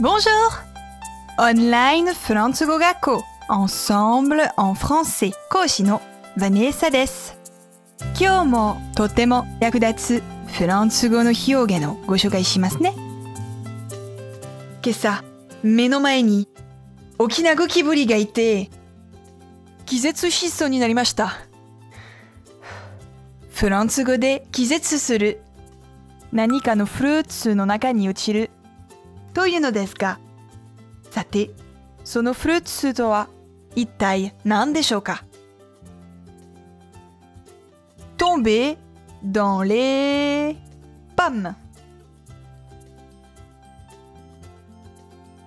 Bonjour! Online フランス語学校 Ensemble en français 講師のヴァネーサです。今日もとても役立つフランス語の表現をご紹介しますね。今朝、目の前に大きなゴキブリがいて気絶しそうになりました。フランス語で気絶する何かのフルーツの中に落ちるというのですが、さて、そのフルーツとは一体何でしょうか Tomber dans les pommes.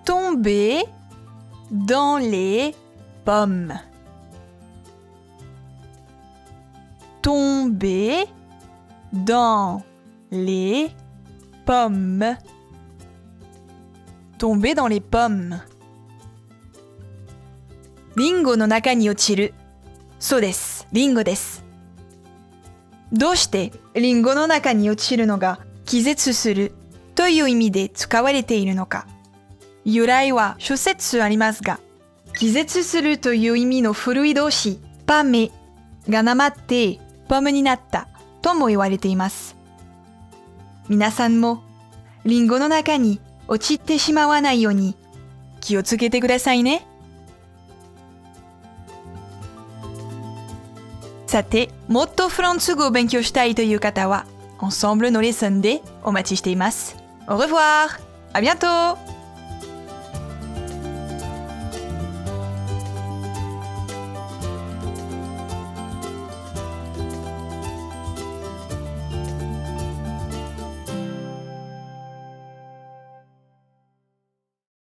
Tomber dans les pommes. Tomber dans les pommes. Tomber dans les pommes. リンゴの中に落ちる。そうです。リンゴです。どうしてリンゴの中に落ちるのが気絶するという意味で使われているのか。由来は諸説ありますが、気絶するという意味の古い動詞、パメがなまってポムになったとも言われています。皆さんもリンゴの中に落ちてしまわないように気をつけてくださいね。さて、もっとフランス語を勉強したいという方は、Ensemble のレッスンでお待ちしています。Au revoir! À bientôt!